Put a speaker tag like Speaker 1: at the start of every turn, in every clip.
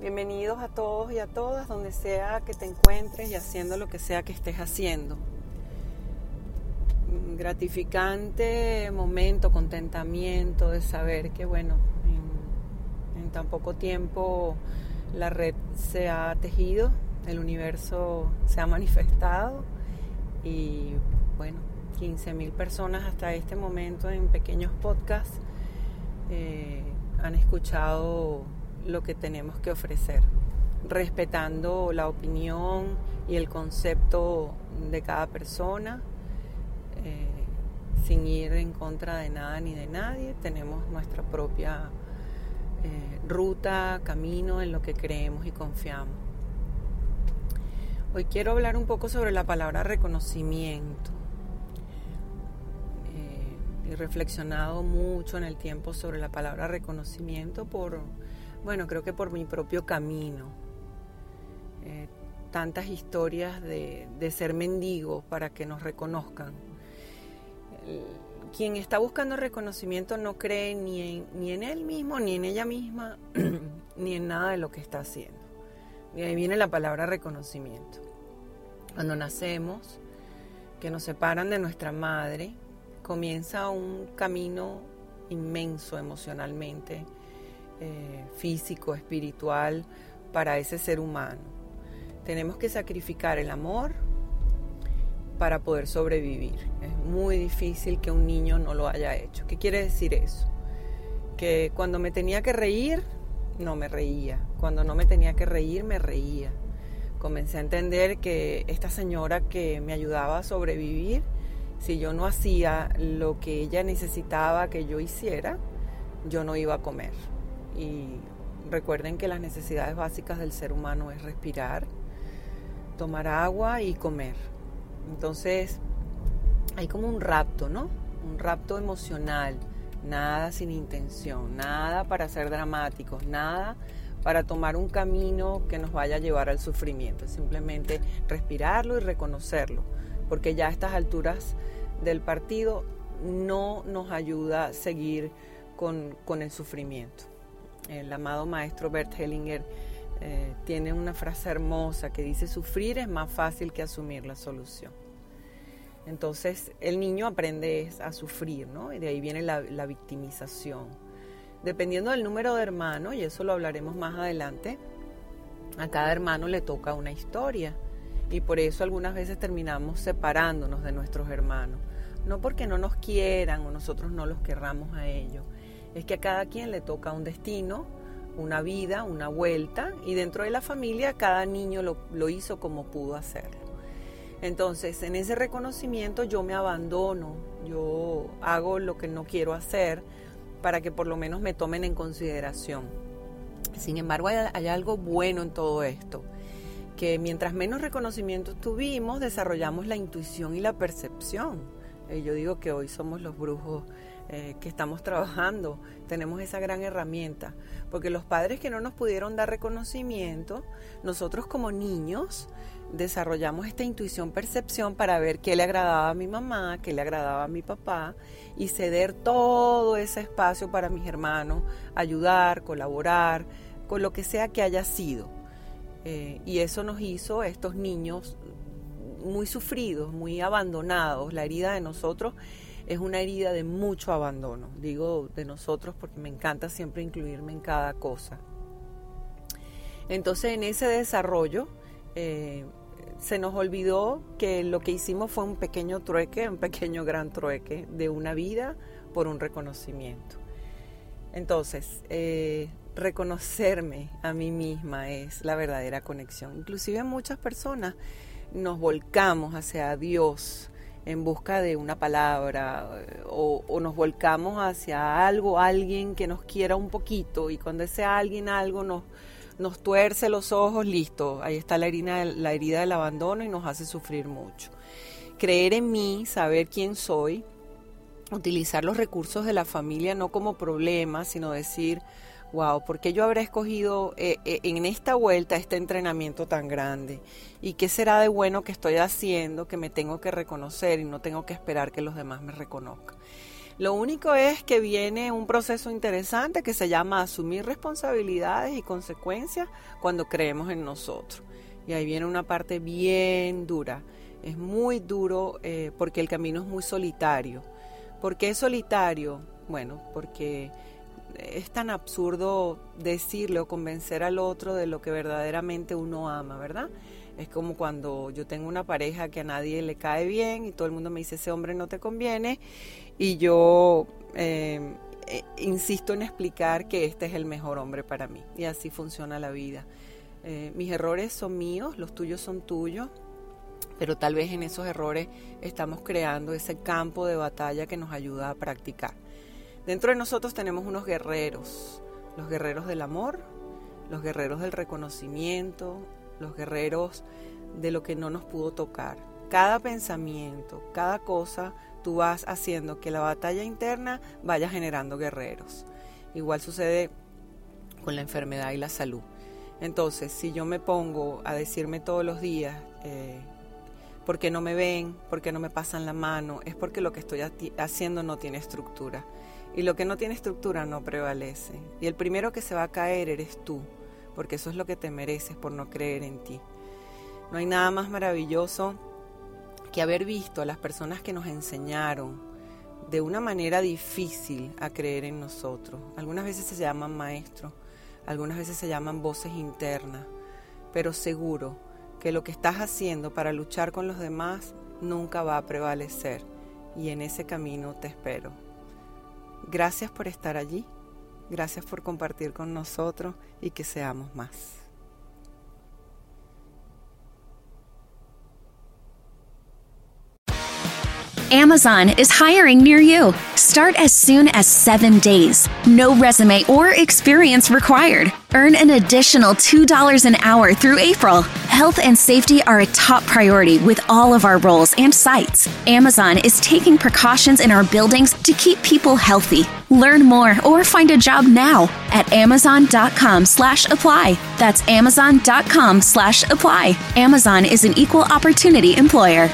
Speaker 1: Bienvenidos a todos y a todas, donde sea que te encuentres y haciendo lo que sea que estés haciendo. Gratificante momento, contentamiento de saber que, bueno, en, tan poco tiempo la red se ha tejido, el universo se ha manifestado y, bueno, 15 mil personas hasta este momento en pequeños podcasts eh, han escuchado lo que tenemos que ofrecer, respetando la opinión y el concepto de cada persona, eh, sin ir en contra de nada ni de nadie. Tenemos nuestra propia eh, ruta, camino en lo que creemos y confiamos. Hoy quiero hablar un poco sobre la palabra reconocimiento. Eh, he reflexionado mucho en el tiempo sobre la palabra reconocimiento por bueno, creo que por mi propio camino. Eh, tantas historias de, ser mendigo para que nos reconozcan. quien está buscando reconocimiento no cree ni en, ni en él mismo, ni en ella misma, ni en nada de lo que está haciendo. Y ahí viene la palabra reconocimiento. Cuando nacemos, que nos separan de nuestra madre, comienza un camino inmenso emocionalmente eh, físico, espiritual para ese ser humano. Tenemos que sacrificar el amor para poder sobrevivir. Es muy difícil que un niño no lo haya hecho. ¿Qué quiere decir eso? Que cuando me tenía que reír, no me reía. Cuando no me tenía que reír, me reía. Comencé a entender que esta señora que me ayudaba a sobrevivir, si yo no hacía lo que ella necesitaba que yo hiciera, yo no iba a comer. Y recuerden que las necesidades básicas del ser humano es respirar, tomar agua y comer. Entonces, hay como un rapto, ¿no? Un rapto emocional, nada sin intención, nada para ser dramáticos, nada para tomar un camino que nos vaya a llevar al sufrimiento, simplemente respirarlo y reconocerlo, porque ya a estas alturas del partido no nos ayuda a seguir con, con el sufrimiento el amado maestro Bert Hellinger eh, tiene una frase hermosa que dice, sufrir es más fácil que asumir la solución. Entonces el niño aprende a sufrir, ¿no? Y de ahí viene la, la victimización. Dependiendo del número de hermanos, y eso lo hablaremos más adelante, a cada hermano le toca una historia. Y por eso algunas veces terminamos separándonos de nuestros hermanos. No porque no nos quieran o nosotros no los querramos a ellos, es que a cada quien le toca un destino, una vida, una vuelta, y dentro de la familia cada niño lo, hizo como pudo hacerlo. Entonces, en ese reconocimiento yo me abandono, yo hago lo que no quiero hacer para que por lo menos me tomen en consideración. Sin embargo, hay, algo bueno en todo esto, que mientras menos reconocimiento tuvimos, desarrollamos la intuición y la percepción. Eh, yo digo que hoy somos los brujos eh, que estamos trabajando, tenemos esa gran herramienta, porque los padres que no nos pudieron dar reconocimiento, nosotros como niños desarrollamos esta intuición, percepción para ver qué le agradaba a mi mamá, qué le agradaba a mi papá y ceder todo ese espacio para mis hermanos, ayudar, colaborar, con lo que sea que haya sido. Eh, y eso nos hizo estos niños muy sufridos, muy abandonados. La herida de nosotros es una herida de mucho abandono. Digo de nosotros porque me encanta siempre incluirme en cada cosa. Entonces en ese desarrollo eh, se nos olvidó que lo que hicimos fue un pequeño trueque, un pequeño gran trueque de una vida por un reconocimiento. Entonces, eh, reconocerme a mí misma es la verdadera conexión. Inclusive muchas personas nos volcamos hacia Dios en busca de una palabra eh, o, nos volcamos hacia algo, alguien que nos quiera un poquito y cuando ese alguien algo nos, nos tuerce los ojos, listo, ahí está la herida, la herida del abandono y nos hace sufrir mucho. Creer en mí, saber quién soy, utilizar los recursos de la familia no como problema, sino decir, wow, ¿por qué yo habré escogido eh, eh, en esta vuelta este entrenamiento tan grande? ¿Y qué será de bueno que estoy haciendo que me tengo que reconocer y no tengo que esperar que los demás me reconozcan? Lo único es que viene un proceso interesante que se llama asumir responsabilidades y consecuencias cuando creemos en nosotros. Y ahí viene una parte bien dura. Es muy duro eh, porque el camino es muy solitario. ¿Por qué es solitario? Bueno, porque es tan absurdo decirle o convencer al otro de lo que verdaderamente uno ama, ¿verdad? Es como cuando yo tengo una pareja que a nadie le cae bien y todo el mundo me dice ese hombre no te conviene y yo em, eh, insisto en explicar que este es el mejor hombre para mí y así funciona la vida. Eh, mis errores son míos, los tuyos son tuyos, pero tal vez en esos errores estamos creando ese campo de batalla que nos ayuda a practicar. Dentro de nosotros tenemos unos guerreros, los guerreros del amor, los guerreros del reconocimiento, los guerreros de lo que no nos pudo tocar. Cada pensamiento, cada cosa, tú vas haciendo que la batalla interna vaya generando guerreros. Igual sucede con la enfermedad y la salud. Entonces, si yo me pongo a decirme todos los días, eh, ¿por qué no me ven? ¿Por qué no me pasan la mano? Es porque lo que estoy haciendo no tiene estructura. Y lo que no tiene estructura no prevalece. Y el primero que se va a caer eres tú, porque eso es lo que te mereces por no creer en ti. No hay nada más maravilloso que haber visto a las personas que nos enseñaron de una manera difícil a creer en nosotros. Algunas veces se llaman maestros, algunas veces se llaman voces internas, pero seguro que lo que estás haciendo para luchar con los demás nunca va a prevalecer y en ese camino te espero. Gracias por estar allí, gracias por compartir con nosotros y que seamos más.
Speaker 2: Amazon is hiring near you. Start as soon as seven days. No resume or experience required. Earn an additional $2 an hour through April. Health and safety are a top priority with all of our roles and sites. Amazon is taking precautions in our buildings to keep people healthy. Learn more or find a job now at amazon.com slash apply. That's amazon.com slash apply. Amazon is an equal opportunity employer.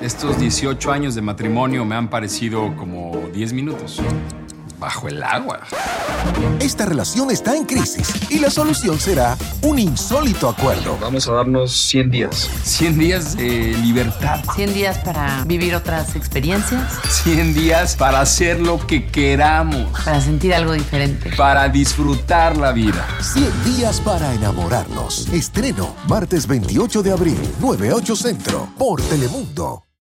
Speaker 3: Estos 18 años de matrimonio me han parecido como 10 minutos. Bajo el agua.
Speaker 4: Esta relación está en crisis y la solución será un insólito acuerdo.
Speaker 3: Vamos a darnos 100 días. 100 días de libertad.
Speaker 5: 100 días para vivir otras experiencias.
Speaker 3: 100 días para hacer lo que queramos.
Speaker 5: Para sentir algo diferente.
Speaker 3: Para disfrutar la vida.
Speaker 4: 100 días para enamorarnos. Estreno martes 28 de abril, 98 Centro, por Telemundo.